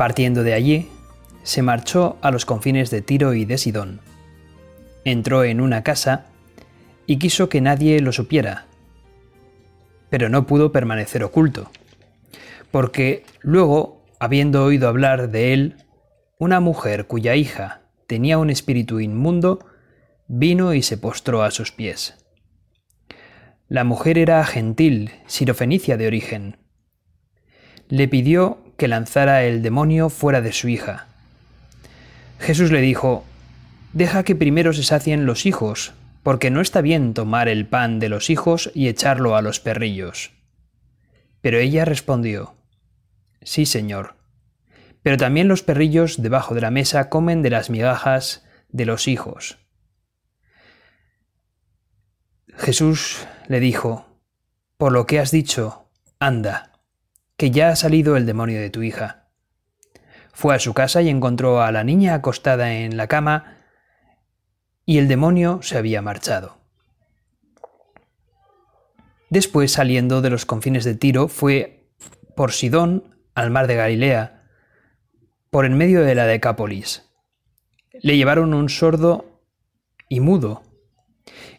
Partiendo de allí, se marchó a los confines de Tiro y de Sidón. Entró en una casa y quiso que nadie lo supiera, pero no pudo permanecer oculto, porque luego, habiendo oído hablar de él, una mujer cuya hija tenía un espíritu inmundo, vino y se postró a sus pies. La mujer era gentil, sirofenicia de origen. Le pidió que lanzara el demonio fuera de su hija. Jesús le dijo, Deja que primero se sacien los hijos, porque no está bien tomar el pan de los hijos y echarlo a los perrillos. Pero ella respondió, Sí, Señor, pero también los perrillos debajo de la mesa comen de las migajas de los hijos. Jesús le dijo, Por lo que has dicho, anda que ya ha salido el demonio de tu hija. Fue a su casa y encontró a la niña acostada en la cama y el demonio se había marchado. Después, saliendo de los confines de Tiro, fue por Sidón al mar de Galilea, por en medio de la Decápolis. Le llevaron un sordo y mudo,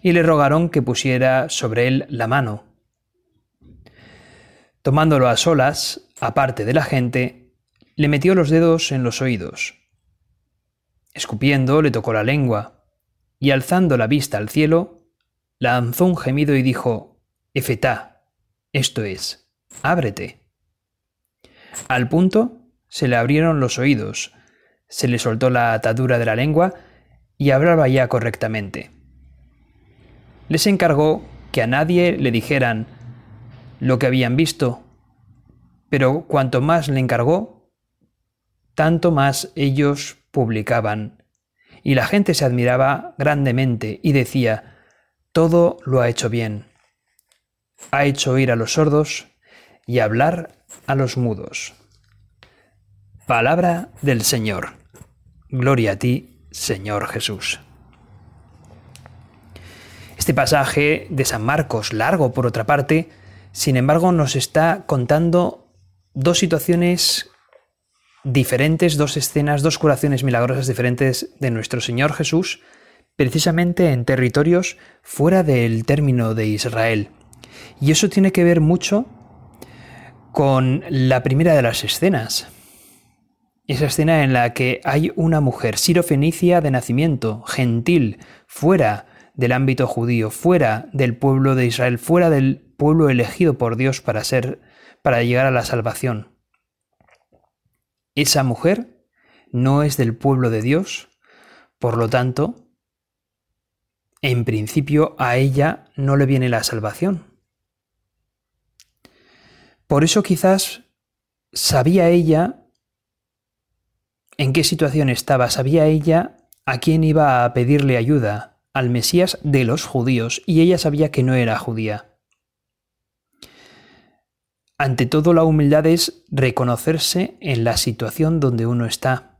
y le rogaron que pusiera sobre él la mano. Tomándolo a solas, aparte de la gente, le metió los dedos en los oídos. Escupiendo, le tocó la lengua, y alzando la vista al cielo, lanzó un gemido y dijo, Efetá, esto es, ábrete. Al punto, se le abrieron los oídos, se le soltó la atadura de la lengua y hablaba ya correctamente. Les encargó que a nadie le dijeran lo que habían visto, pero cuanto más le encargó, tanto más ellos publicaban, y la gente se admiraba grandemente y decía, todo lo ha hecho bien. Ha hecho oír a los sordos y hablar a los mudos. Palabra del Señor. Gloria a ti, Señor Jesús. Este pasaje de San Marcos, largo por otra parte, sin embargo, nos está contando dos situaciones diferentes, dos escenas, dos curaciones milagrosas diferentes de nuestro Señor Jesús, precisamente en territorios fuera del término de Israel. Y eso tiene que ver mucho con la primera de las escenas. Esa escena en la que hay una mujer sirofenicia de nacimiento, gentil, fuera del ámbito judío, fuera del pueblo de Israel, fuera del pueblo elegido por Dios para ser para llegar a la salvación. Esa mujer no es del pueblo de Dios, por lo tanto, en principio a ella no le viene la salvación. Por eso quizás sabía ella en qué situación estaba, sabía ella a quién iba a pedirle ayuda, al Mesías de los judíos, y ella sabía que no era judía. Ante todo, la humildad es reconocerse en la situación donde uno está,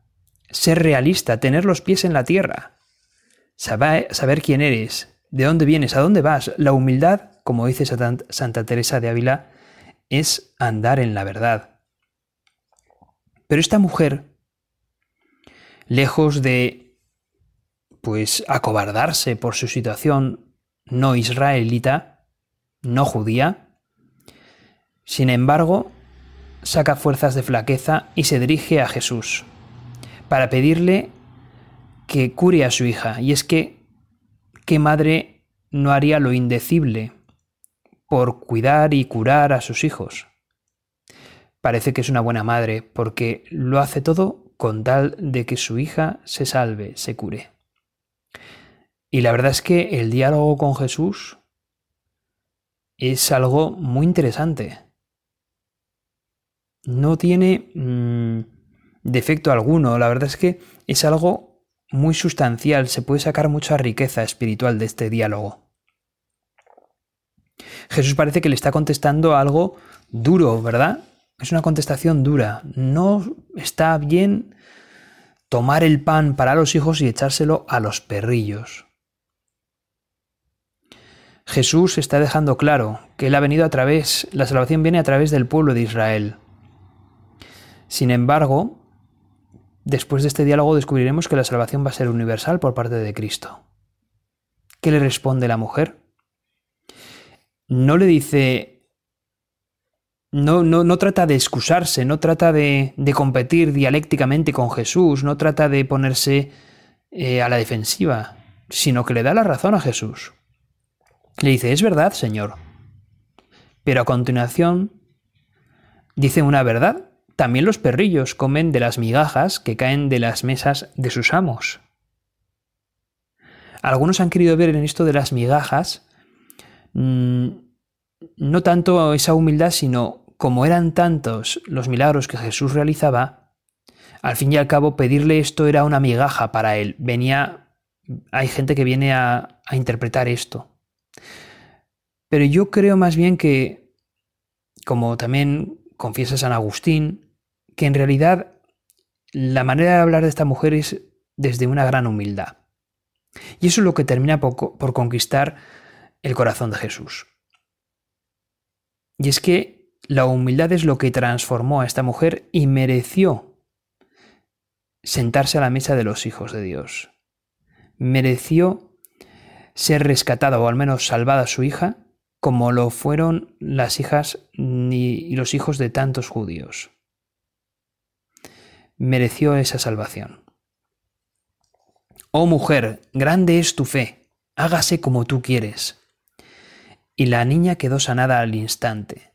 ser realista, tener los pies en la tierra, saber, saber quién eres, de dónde vienes, a dónde vas. La humildad, como dice Santa Teresa de Ávila, es andar en la verdad. Pero esta mujer, lejos de pues acobardarse por su situación no israelita, no judía, sin embargo, saca fuerzas de flaqueza y se dirige a Jesús para pedirle que cure a su hija. Y es que, ¿qué madre no haría lo indecible por cuidar y curar a sus hijos? Parece que es una buena madre porque lo hace todo con tal de que su hija se salve, se cure. Y la verdad es que el diálogo con Jesús es algo muy interesante no tiene mm, defecto alguno. La verdad es que es algo muy sustancial, se puede sacar mucha riqueza espiritual de este diálogo. Jesús parece que le está contestando algo duro, ¿verdad? Es una contestación dura. No está bien tomar el pan para los hijos y echárselo a los perrillos. Jesús está dejando claro que Él ha venido a través, la salvación viene a través del pueblo de Israel. Sin embargo, después de este diálogo descubriremos que la salvación va a ser universal por parte de Cristo. ¿Qué le responde la mujer? No le dice, no, no, no trata de excusarse, no trata de, competir dialécticamente con Jesús, no trata de ponerse eh, a la defensiva, sino que le da la razón a Jesús. Le dice, es verdad, Señor. Pero a continuación dice una verdad. También los perrillos comen de las migajas que caen de las mesas de sus amos. Algunos han querido ver en esto de las migajas mm, no tanto esa humildad, sino como eran tantos los milagros que Jesús realizaba, al fin y al cabo pedirle esto era una migaja para él. Venía, hay gente que viene a interpretar esto. Pero yo creo más bien que, como también confiesa San Agustín, que en realidad la manera de hablar de esta mujer es desde una gran humildad. Y eso es lo que termina por, por conquistar el corazón de Jesús. Y es que la humildad es lo que transformó a esta mujer y mereció sentarse a la mesa de los hijos de Dios. Mereció ser rescatada o al menos salvada su hija como lo fueron las hijas y los hijos de tantos judíos. Mereció esa salvación. Oh mujer, grande es tu fe, hágase como tú quieres. Y la niña quedó sanada al instante.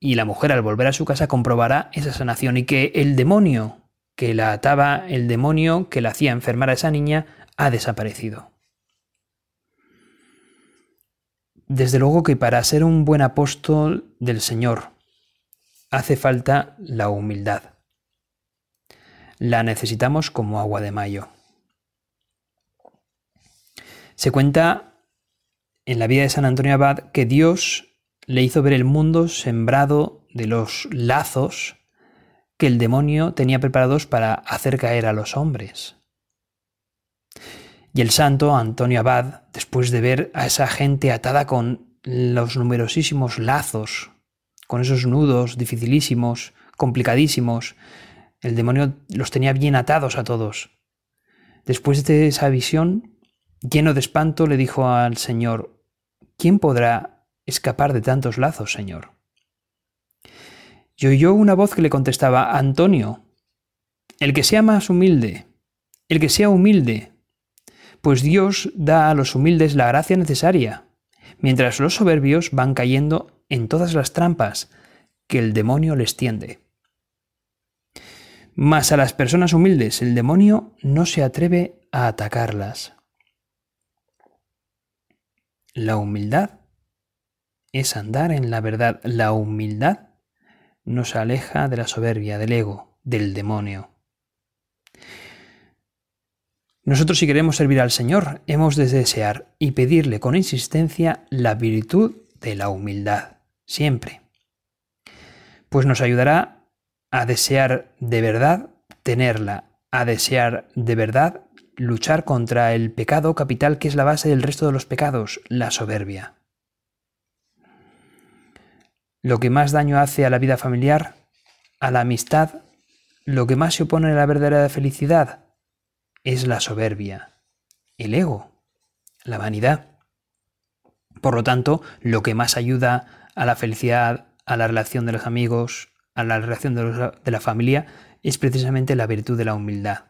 Y la mujer al volver a su casa comprobará esa sanación y que el demonio que la ataba, el demonio que la hacía enfermar a esa niña, ha desaparecido. Desde luego que para ser un buen apóstol del Señor hace falta la humildad. La necesitamos como agua de mayo. Se cuenta en la vida de San Antonio Abad que Dios le hizo ver el mundo sembrado de los lazos que el demonio tenía preparados para hacer caer a los hombres. Y el santo Antonio Abad, después de ver a esa gente atada con los numerosísimos lazos, con esos nudos dificilísimos, complicadísimos, el demonio los tenía bien atados a todos. Después de esa visión, lleno de espanto, le dijo al Señor, ¿quién podrá escapar de tantos lazos, Señor? Y oyó una voz que le contestaba, Antonio, el que sea más humilde, el que sea humilde, pues Dios da a los humildes la gracia necesaria, mientras los soberbios van cayendo en todas las trampas que el demonio les tiende. Mas a las personas humildes el demonio no se atreve a atacarlas. La humildad es andar en la verdad. La humildad nos aleja de la soberbia, del ego, del demonio. Nosotros si queremos servir al Señor, hemos de desear y pedirle con insistencia la virtud de la humildad, siempre. Pues nos ayudará a desear de verdad tenerla, a desear de verdad luchar contra el pecado capital que es la base del resto de los pecados, la soberbia. Lo que más daño hace a la vida familiar, a la amistad, lo que más se opone a la verdadera felicidad, es la soberbia, el ego, la vanidad. Por lo tanto, lo que más ayuda a la felicidad, a la relación de los amigos, a la relación de, la familia, es precisamente la virtud de la humildad.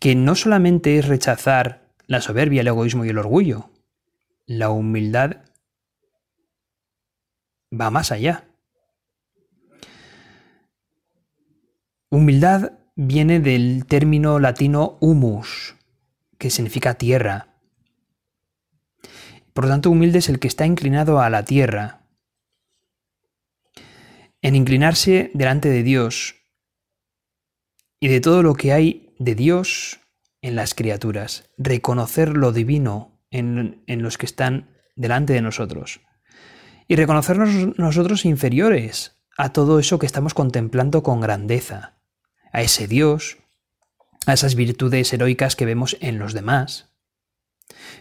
Que no solamente es rechazar la soberbia, el egoísmo y el orgullo, la humildad va más allá. Humildad viene del término latino humus, que significa tierra. Por lo tanto, humilde es el que está inclinado a la tierra. En inclinarse delante de Dios y de todo lo que hay de Dios en las criaturas, reconocer lo divino en, en los que están delante de nosotros y reconocernos nosotros inferiores a todo eso que estamos contemplando con grandeza, a ese Dios, a esas virtudes heroicas que vemos en los demás.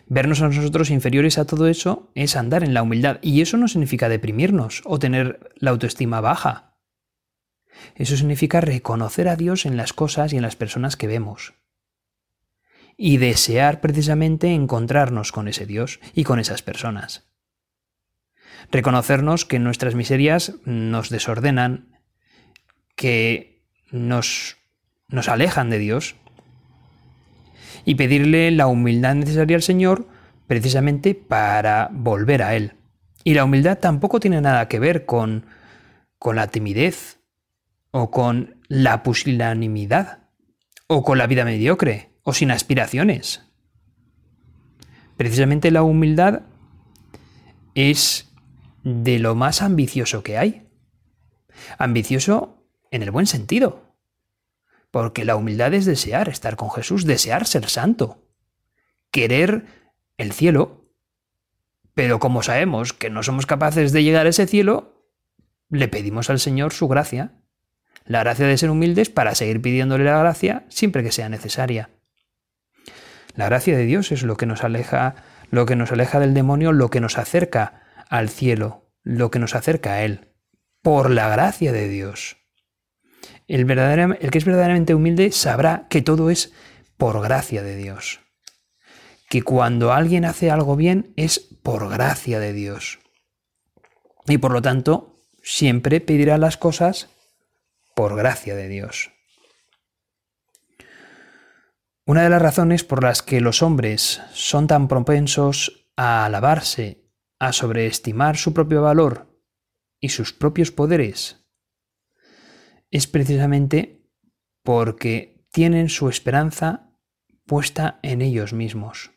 Vernos a nosotros inferiores a todo eso es andar en la humildad, y eso no significa deprimirnos o tener la autoestima baja. Eso significa reconocer a Dios en las cosas y en las personas que vemos. Y desear precisamente encontrarnos con ese Dios y con esas personas. Reconocernos que nuestras miserias nos desordenan, que nos, nos alejan de Dios y pedirle la humildad necesaria al Señor precisamente para volver a Él. Y la humildad tampoco tiene nada que ver con, con la timidez o con la pusilanimidad o con la vida mediocre o sin aspiraciones. Precisamente la humildad es de lo más ambicioso que hay. Ambicioso en el buen sentido. Porque la humildad es desear estar con Jesús, desear ser santo, querer el cielo. Pero como sabemos que no somos capaces de llegar a ese cielo, le pedimos al Señor su gracia. La gracia de ser humildes para seguir pidiéndole la gracia siempre que sea necesaria. La gracia de Dios es lo que nos aleja, lo que nos aleja del demonio, lo que nos acerca al cielo, lo que nos acerca a Él, por la gracia de Dios. El, el que es verdaderamente humilde sabrá que todo es por gracia de Dios. Que cuando alguien hace algo bien es por gracia de Dios. Y por lo tanto, siempre pedirá las cosas por gracia de Dios. Una de las razones por las que los hombres son tan propensos a alabarse a sobreestimar su propio valor y sus propios poderes es precisamente porque tienen su esperanza puesta en ellos mismos.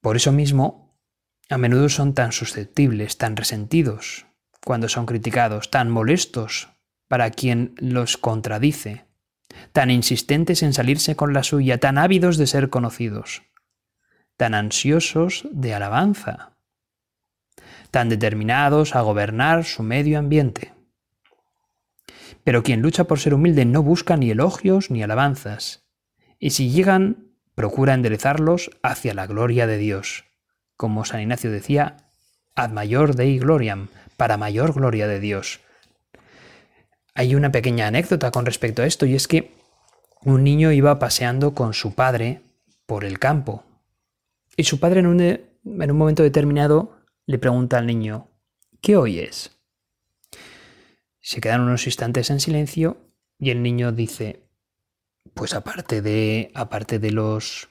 Por eso mismo, a menudo son tan susceptibles, tan resentidos cuando son criticados, tan molestos para quien los contradice, tan insistentes en salirse con la suya, tan ávidos de ser conocidos tan ansiosos de alabanza, tan determinados a gobernar su medio ambiente. Pero quien lucha por ser humilde no busca ni elogios ni alabanzas, y si llegan, procura enderezarlos hacia la gloria de Dios. Como San Ignacio decía, ad mayor dei gloriam, para mayor gloria de Dios. Hay una pequeña anécdota con respecto a esto, y es que un niño iba paseando con su padre por el campo, y su padre en un, en un momento determinado le pregunta al niño, ¿qué oyes? Se quedan unos instantes en silencio y el niño dice, pues aparte de, aparte de los,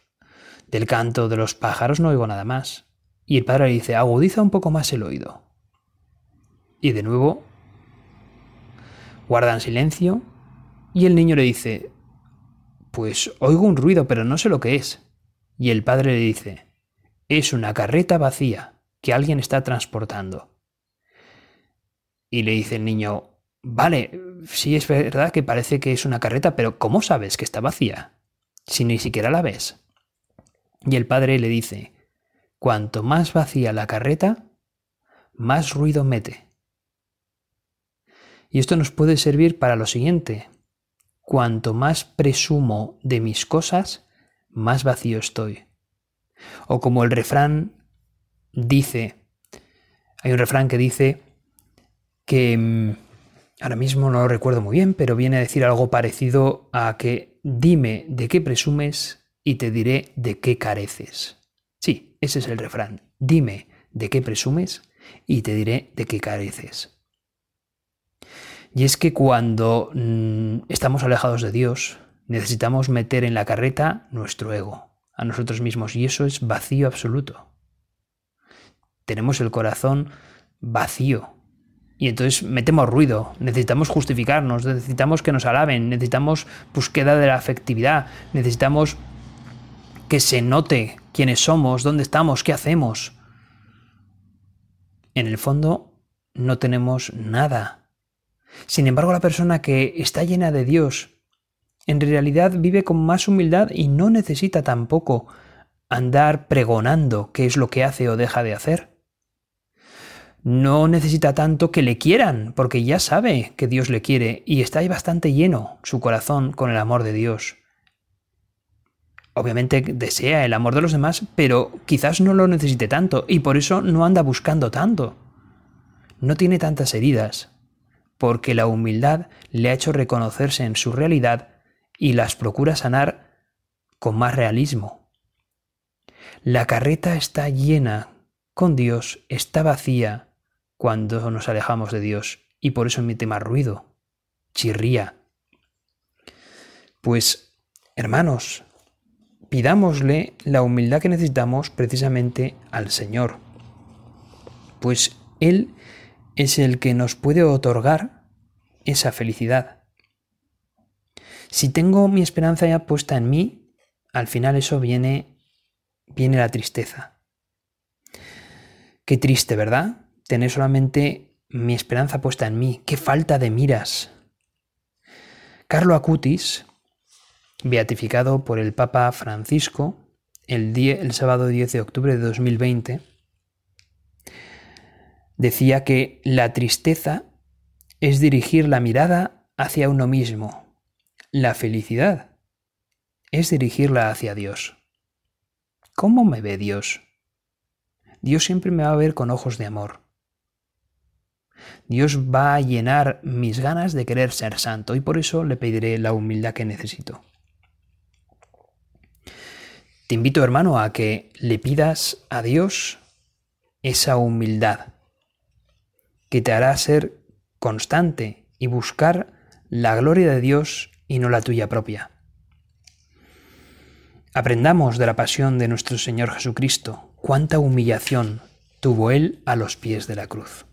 del canto de los pájaros no oigo nada más. Y el padre le dice, agudiza un poco más el oído. Y de nuevo guardan silencio y el niño le dice, pues oigo un ruido, pero no sé lo que es. Y el padre le dice, es una carreta vacía que alguien está transportando. Y le dice el niño, vale, sí es verdad que parece que es una carreta, pero ¿cómo sabes que está vacía? Si ni siquiera la ves. Y el padre le dice, cuanto más vacía la carreta, más ruido mete. Y esto nos puede servir para lo siguiente. Cuanto más presumo de mis cosas, más vacío estoy. O como el refrán dice, hay un refrán que dice que mm, ahora mismo no lo recuerdo muy bien, pero viene a decir algo parecido a que dime de qué presumes y te diré de qué careces. Sí, ese es el refrán. Dime de qué presumes y te diré de qué careces. Y es que cuando mm, estamos alejados de Dios, necesitamos meter en la carreta nuestro ego a nosotros mismos y eso es vacío absoluto. Tenemos el corazón vacío y entonces metemos ruido, necesitamos justificarnos, necesitamos que nos alaben, necesitamos búsqueda de la afectividad, necesitamos que se note quiénes somos, dónde estamos, qué hacemos. En el fondo, no tenemos nada. Sin embargo, la persona que está llena de Dios, en realidad vive con más humildad y no necesita tampoco andar pregonando qué es lo que hace o deja de hacer. No necesita tanto que le quieran, porque ya sabe que Dios le quiere y está ahí bastante lleno su corazón con el amor de Dios. Obviamente desea el amor de los demás, pero quizás no lo necesite tanto y por eso no anda buscando tanto. No tiene tantas heridas, porque la humildad le ha hecho reconocerse en su realidad y las procura sanar con más realismo. La carreta está llena con Dios, está vacía cuando nos alejamos de Dios y por eso emite más ruido, chirría. Pues, hermanos, pidámosle la humildad que necesitamos precisamente al Señor, pues Él es el que nos puede otorgar esa felicidad. Si tengo mi esperanza ya puesta en mí, al final eso viene viene la tristeza. Qué triste, ¿verdad? Tener solamente mi esperanza puesta en mí. Qué falta de miras. Carlo Acutis, beatificado por el Papa Francisco el, el sábado 10 de octubre de 2020, decía que la tristeza es dirigir la mirada hacia uno mismo. La felicidad es dirigirla hacia Dios. ¿Cómo me ve Dios? Dios siempre me va a ver con ojos de amor. Dios va a llenar mis ganas de querer ser santo y por eso le pediré la humildad que necesito. Te invito, hermano, a que le pidas a Dios esa humildad que te hará ser constante y buscar la gloria de Dios y no la tuya propia. Aprendamos de la pasión de nuestro Señor Jesucristo, cuánta humillación tuvo Él a los pies de la cruz.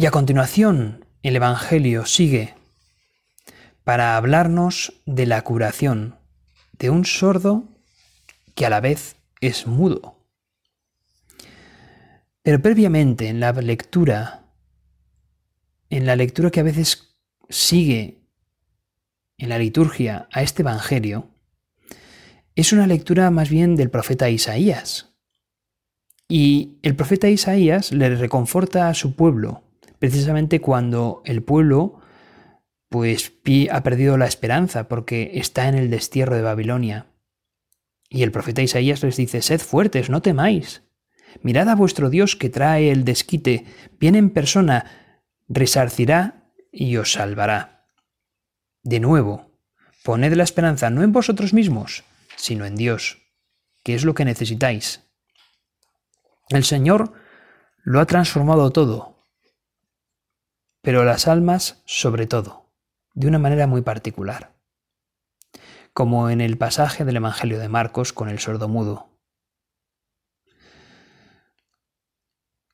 Y a continuación, el Evangelio sigue para hablarnos de la curación de un sordo que a la vez es mudo. Pero previamente en la lectura, en la lectura que a veces sigue en la liturgia a este Evangelio, es una lectura más bien del profeta Isaías. Y el profeta Isaías le reconforta a su pueblo, precisamente cuando el pueblo pues ha perdido la esperanza porque está en el destierro de Babilonia. Y el profeta Isaías les dice, Sed fuertes, no temáis. Mirad a vuestro Dios que trae el desquite, viene en persona, resarcirá y os salvará. De nuevo, poned la esperanza no en vosotros mismos, sino en Dios, que es lo que necesitáis. El Señor lo ha transformado todo, pero las almas sobre todo de una manera muy particular, como en el pasaje del Evangelio de Marcos con el sordo mudo.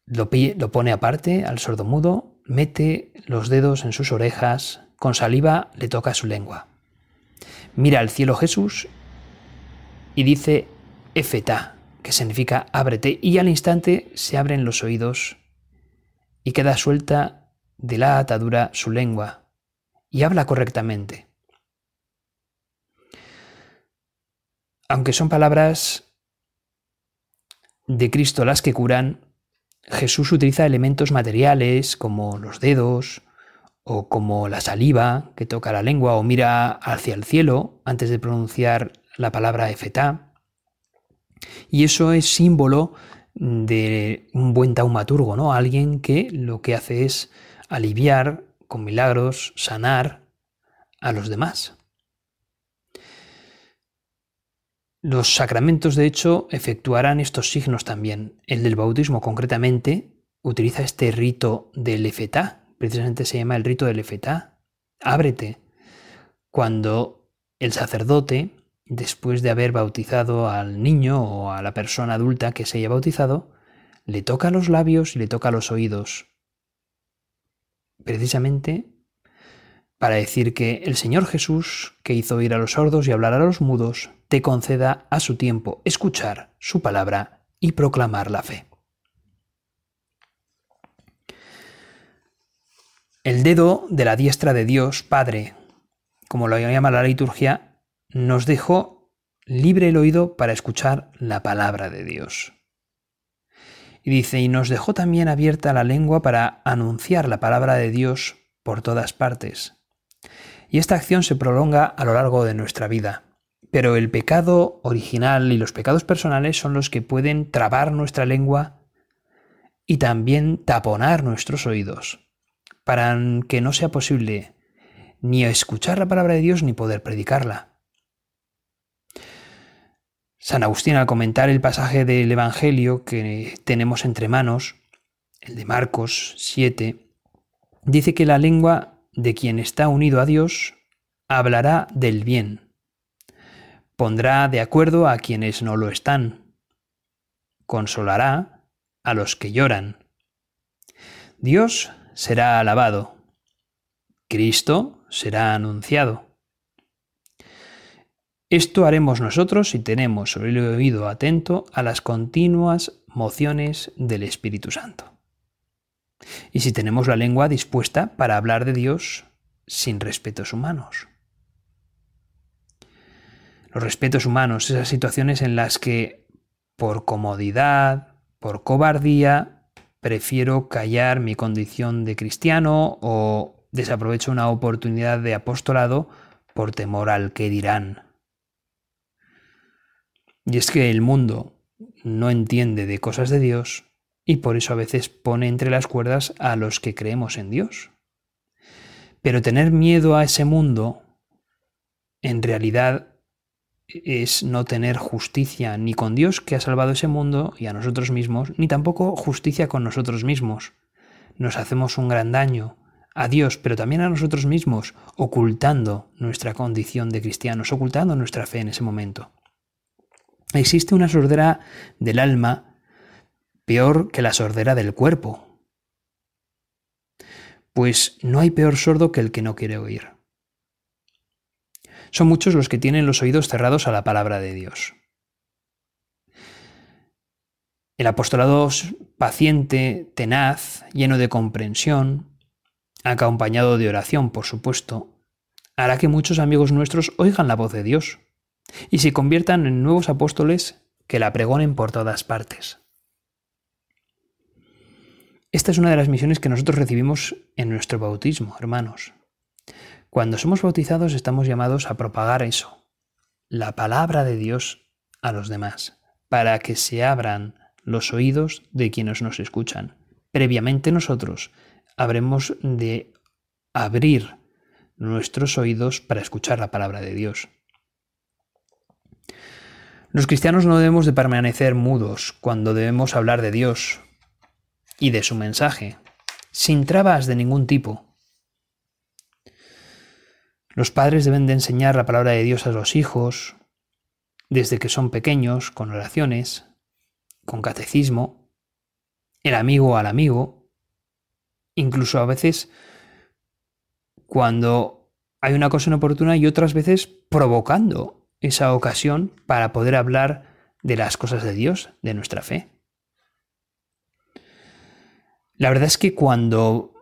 Lo, lo pone aparte al sordo mudo, mete los dedos en sus orejas, con saliva le toca su lengua. Mira al cielo Jesús y dice Efetá, que significa ábrete, y al instante se abren los oídos y queda suelta de la atadura su lengua, y habla correctamente. Aunque son palabras de Cristo las que curan, Jesús utiliza elementos materiales como los dedos o como la saliva que toca la lengua o mira hacia el cielo antes de pronunciar la palabra efetá. Y eso es símbolo de un buen taumaturgo, ¿no? Alguien que lo que hace es aliviar con milagros, sanar a los demás. Los sacramentos, de hecho, efectuarán estos signos también. El del bautismo, concretamente, utiliza este rito del efetá, precisamente se llama el rito del efetá. Ábrete. Cuando el sacerdote, después de haber bautizado al niño o a la persona adulta que se haya bautizado, le toca los labios y le toca los oídos, precisamente para decir que el Señor Jesús, que hizo oír a los sordos y hablar a los mudos, te conceda a su tiempo escuchar su palabra y proclamar la fe. El dedo de la diestra de Dios Padre, como lo llama la liturgia, nos dejó libre el oído para escuchar la palabra de Dios. Y dice, y nos dejó también abierta la lengua para anunciar la palabra de Dios por todas partes. Y esta acción se prolonga a lo largo de nuestra vida. Pero el pecado original y los pecados personales son los que pueden trabar nuestra lengua y también taponar nuestros oídos, para que no sea posible ni escuchar la palabra de Dios ni poder predicarla. San Agustín al comentar el pasaje del Evangelio que tenemos entre manos, el de Marcos 7, dice que la lengua de quien está unido a Dios hablará del bien, pondrá de acuerdo a quienes no lo están, consolará a los que lloran. Dios será alabado, Cristo será anunciado. Esto haremos nosotros si tenemos el oído atento a las continuas mociones del Espíritu Santo. Y si tenemos la lengua dispuesta para hablar de Dios sin respetos humanos. Los respetos humanos, esas situaciones en las que por comodidad, por cobardía, prefiero callar mi condición de cristiano o desaprovecho una oportunidad de apostolado por temor al que dirán. Y es que el mundo no entiende de cosas de Dios y por eso a veces pone entre las cuerdas a los que creemos en Dios. Pero tener miedo a ese mundo en realidad es no tener justicia ni con Dios que ha salvado ese mundo y a nosotros mismos, ni tampoco justicia con nosotros mismos. Nos hacemos un gran daño a Dios, pero también a nosotros mismos, ocultando nuestra condición de cristianos, ocultando nuestra fe en ese momento. Existe una sordera del alma peor que la sordera del cuerpo. Pues no hay peor sordo que el que no quiere oír. Son muchos los que tienen los oídos cerrados a la palabra de Dios. El apostolado paciente, tenaz, lleno de comprensión, acompañado de oración, por supuesto, hará que muchos amigos nuestros oigan la voz de Dios y se conviertan en nuevos apóstoles que la pregonen por todas partes. Esta es una de las misiones que nosotros recibimos en nuestro bautismo, hermanos. Cuando somos bautizados estamos llamados a propagar eso, la palabra de Dios a los demás, para que se abran los oídos de quienes nos escuchan. Previamente nosotros habremos de abrir nuestros oídos para escuchar la palabra de Dios. Los cristianos no debemos de permanecer mudos cuando debemos hablar de Dios y de su mensaje, sin trabas de ningún tipo. Los padres deben de enseñar la palabra de Dios a los hijos desde que son pequeños, con oraciones, con catecismo, el amigo al amigo, incluso a veces cuando hay una cosa inoportuna y otras veces provocando esa ocasión para poder hablar de las cosas de Dios, de nuestra fe. La verdad es que cuando,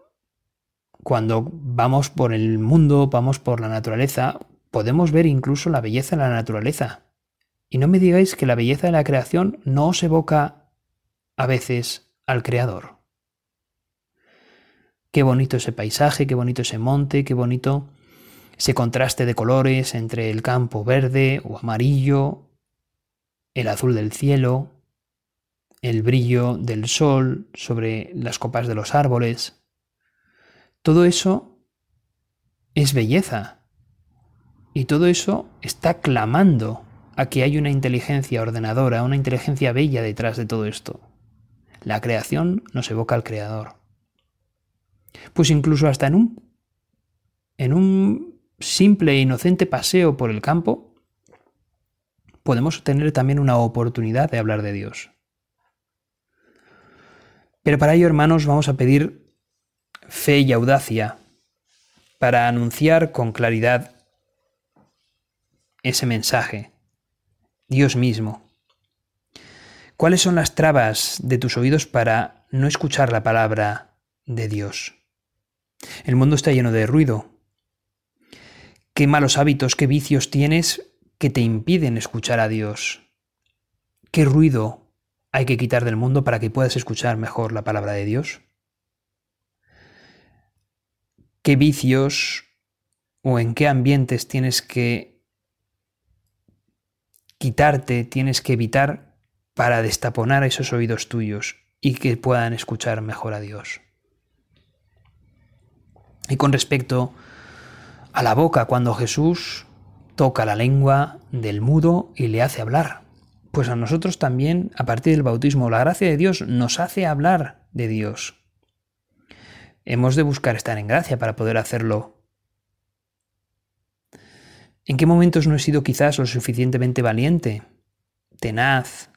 cuando vamos por el mundo, vamos por la naturaleza, podemos ver incluso la belleza de la naturaleza. Y no me digáis que la belleza de la creación no os evoca a veces al Creador. Qué bonito ese paisaje, qué bonito ese monte, qué bonito ese contraste de colores entre el campo verde o amarillo, el azul del cielo, el brillo del sol sobre las copas de los árboles. Todo eso es belleza. Y todo eso está clamando a que hay una inteligencia ordenadora, una inteligencia bella detrás de todo esto. La creación nos evoca al Creador. Pues incluso hasta en un, en un simple e inocente paseo por el campo, podemos tener también una oportunidad de hablar de Dios. Pero para ello, hermanos, vamos a pedir fe y audacia para anunciar con claridad ese mensaje, Dios mismo. ¿Cuáles son las trabas de tus oídos para no escuchar la palabra de Dios? El mundo está lleno de ruido. ¿Qué malos hábitos, qué vicios tienes que te impiden escuchar a Dios? ¿Qué ruido hay que quitar del mundo para que puedas escuchar mejor la palabra de Dios? ¿Qué vicios o en qué ambientes tienes que quitarte, tienes que evitar para destaponar esos oídos tuyos y que puedan escuchar mejor a Dios? Y con respecto a la boca, cuando Jesús toca la lengua del mudo y le hace hablar, pues a nosotros también, a partir del bautismo, la gracia de Dios nos hace hablar de Dios. Hemos de buscar estar en gracia para poder hacerlo. ¿En qué momentos no he sido quizás lo suficientemente valiente, tenaz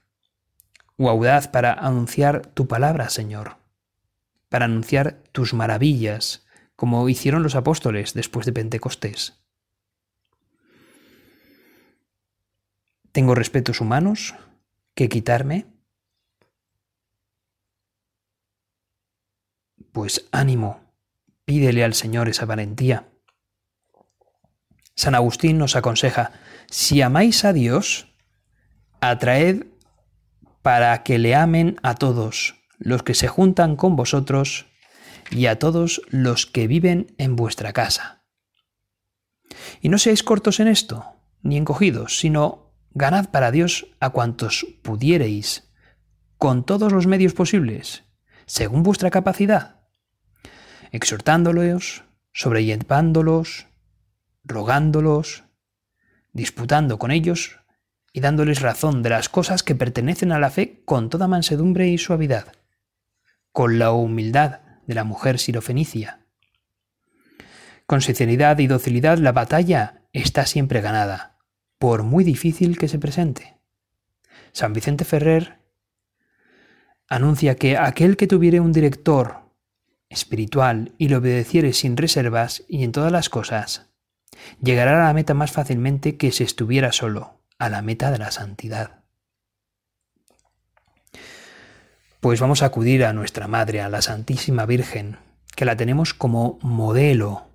o audaz para anunciar tu palabra, Señor? Para anunciar tus maravillas, como hicieron los apóstoles después de Pentecostés. ¿Tengo respetos humanos que quitarme? Pues ánimo, pídele al Señor esa valentía. San Agustín nos aconseja, si amáis a Dios, atraed para que le amen a todos los que se juntan con vosotros y a todos los que viven en vuestra casa. Y no seáis cortos en esto, ni encogidos, sino ganad para Dios a cuantos pudiereis, con todos los medios posibles, según vuestra capacidad, exhortándolos, sobrellevándolos, rogándolos, disputando con ellos y dándoles razón de las cosas que pertenecen a la fe con toda mansedumbre y suavidad, con la humildad de la mujer sirofenicia. Con sinceridad y docilidad la batalla está siempre ganada, por muy difícil que se presente. San Vicente Ferrer anuncia que aquel que tuviere un director espiritual y le obedeciere sin reservas y en todas las cosas, llegará a la meta más fácilmente que si estuviera solo, a la meta de la santidad. Pues vamos a acudir a nuestra Madre, a la Santísima Virgen, que la tenemos como modelo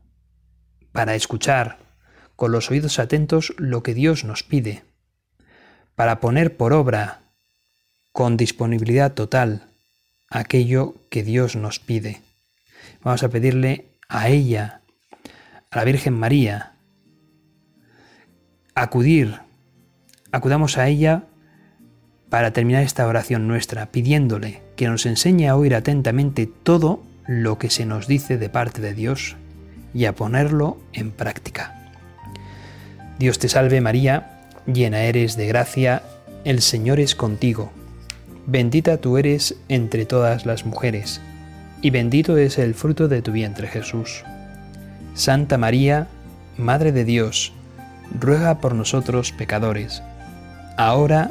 para escuchar con los oídos atentos lo que Dios nos pide, para poner por obra con disponibilidad total aquello que Dios nos pide. Vamos a pedirle a ella, a la Virgen María, acudir, acudamos a ella para terminar esta oración nuestra, pidiéndole que nos enseñe a oír atentamente todo lo que se nos dice de parte de Dios y a ponerlo en práctica. Dios te salve María, llena eres de gracia, el Señor es contigo. Bendita tú eres entre todas las mujeres, y bendito es el fruto de tu vientre Jesús. Santa María, Madre de Dios, ruega por nosotros pecadores, ahora